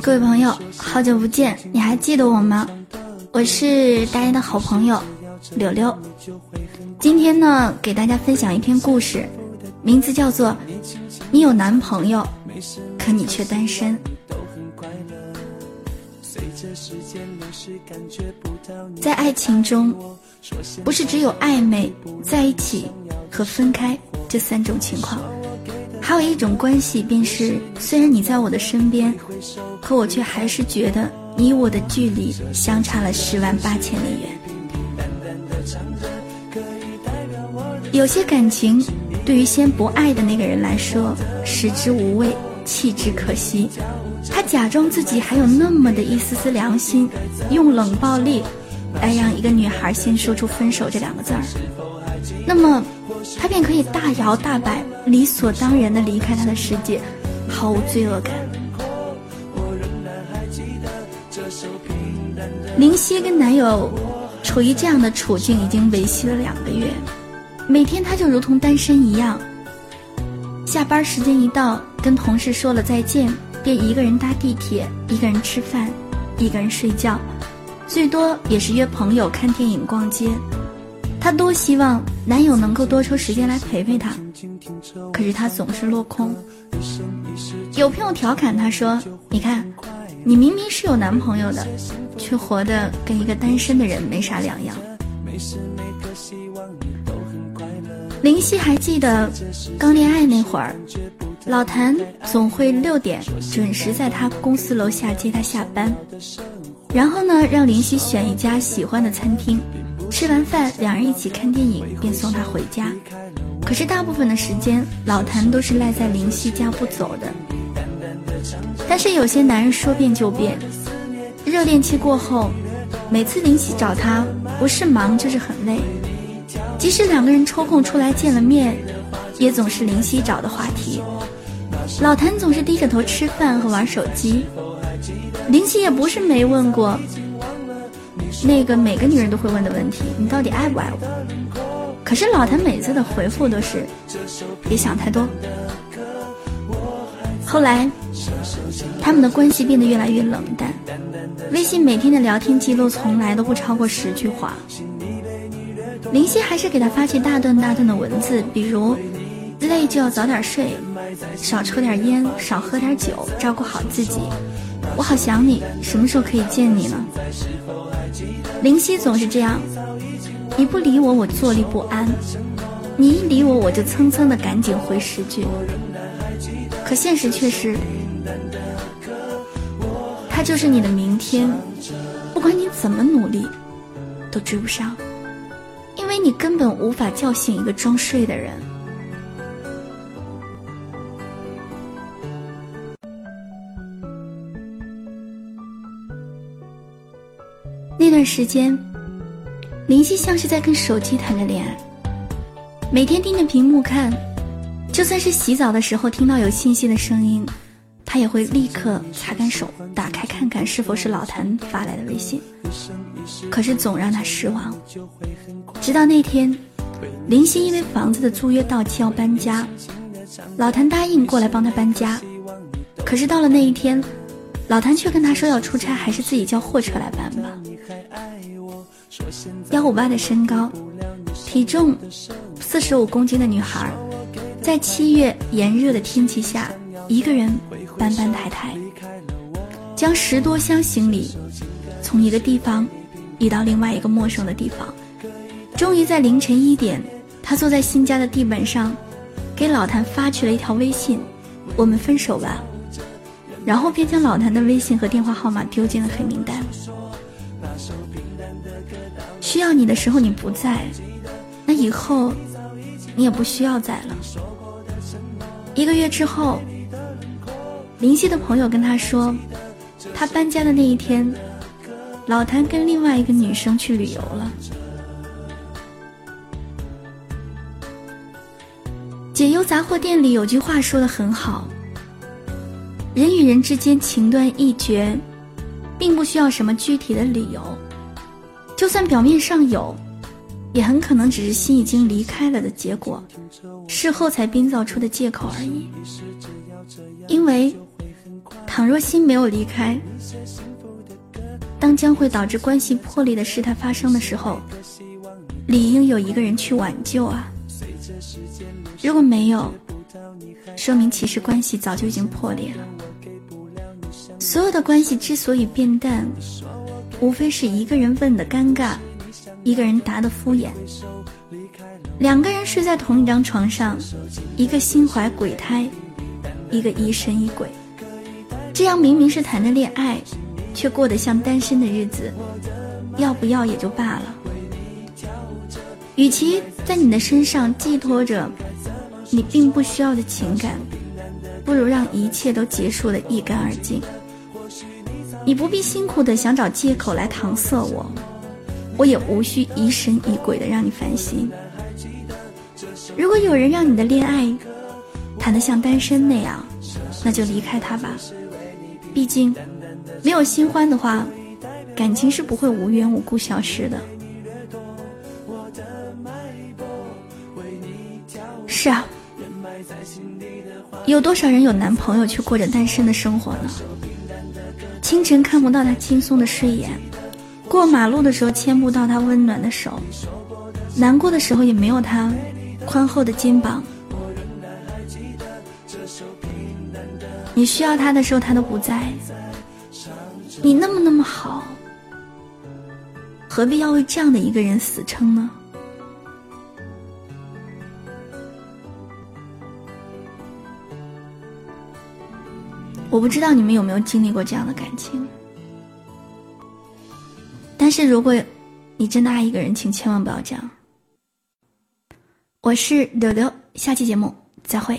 各位朋友，好久不见，你还记得我吗？我是大家的好朋友柳柳。今天呢，给大家分享一篇故事，名字叫做《你有男朋友，可你却单身》。在爱情中，不是只有暧昧、在一起和分开这三种情况。还有一种关系，便是虽然你在我的身边，可我却还是觉得你我的距离相差了十万八千里远。有些感情，对于先不爱的那个人来说，食之无味，弃之可惜。他假装自己还有那么的一丝丝良心，用冷暴力来让一个女孩先说出分手这两个字儿，那么他便可以大摇大摆。理所当然的离开他的世界，毫无罪恶感。林夕跟男友处于这样的处境已经维系了两个月，每天他就如同单身一样。下班时间一到，跟同事说了再见，便一个人搭地铁，一个人吃饭，一个人睡觉，最多也是约朋友看电影、逛街。她多希望男友能够多抽时间来陪陪她，可是她总是落空。有朋友调侃她说：“你看，你明明是有男朋友的，却活得跟一个单身的人没啥两样。”林夕还记得刚恋爱那会儿，老谭总会六点准时在他公司楼下接她下班，然后呢，让林夕选一家喜欢的餐厅。吃完饭，两人一起看电影，便送她回家。可是大部分的时间，老谭都是赖在林夕家不走的。但是有些男人说变就变，热恋期过后，每次林夕找他，不是忙就是很累。即使两个人抽空出来见了面，也总是林夕找的话题。老谭总是低着头吃饭和玩手机，林夕也不是没问过。那个每个女人都会问的问题，你到底爱不爱我？可是老谭每次的回复都是，别想太多。后来，他们的关系变得越来越冷淡，微信每天的聊天记录从来都不超过十句话。林夕还是给他发起大段大段的文字，比如，累就要早点睡，少抽点烟，少喝点酒，照顾好自己。我好想你，什么时候可以见你呢？林夕总是这样，你不理我，我坐立不安；你一理我，我就蹭蹭的赶紧回十句。可现实却是，他就是你的明天，不管你怎么努力，都追不上，因为你根本无法叫醒一个装睡的人。这段时间，林夕像是在跟手机谈着恋爱，每天盯着屏幕看，就算是洗澡的时候听到有信息的声音，他也会立刻擦干手，打开看看是否是老谭发来的微信。可是总让他失望。直到那天，林夕因为房子的租约到期要搬家，老谭答应过来帮他搬家，可是到了那一天。老谭却跟他说要出差，还是自己叫货车来搬吧。幺五八的身高，体重四十五公斤的女孩，在七月炎热的天气下，一个人搬搬抬抬，将十多箱行李从一个地方移到另外一个陌生的地方。终于在凌晨一点，她坐在新家的地板上，给老谭发去了一条微信：“我们分手吧。”然后便将老谭的微信和电话号码丢进了黑名单。需要你的时候你不在，那以后你也不需要在了。一个月之后，林夕的朋友跟他说，他搬家的那一天，老谭跟另外一个女生去旅游了。解忧杂货店里有句话说的很好。人与人之间情断意绝，并不需要什么具体的理由，就算表面上有，也很可能只是心已经离开了的结果，事后才编造出的借口而已。因为倘若心没有离开，当将会导致关系破裂的事态发生的时候，理应有一个人去挽救啊！如果没有，说明其实关系早就已经破裂了。所有的关系之所以变淡，无非是一个人问的尴尬，一个人答的敷衍。两个人睡在同一张床上，一个心怀鬼胎，一个疑神疑鬼，这样明明是谈着恋爱，却过得像单身的日子，要不要也就罢了。与其在你的身上寄托着你并不需要的情感，不如让一切都结束的一干二净。你不必辛苦的想找借口来搪塞我，我也无需疑神疑鬼的让你烦心。如果有人让你的恋爱谈得像单身那样，那就离开他吧。毕竟，没有新欢的话，感情是不会无缘无故消失的。是啊，有多少人有男朋友却过着单身的生活呢？清晨看不到他轻松的睡眼，过马路的时候牵不到他温暖的手，难过的时候也没有他。宽厚的肩膀，你需要他的时候他都不在。你那么那么好，何必要为这样的一个人死撑呢？我不知道你们有没有经历过这样的感情，但是如果你真的爱一个人，请千万不要这样。我是柳柳，下期节目再会。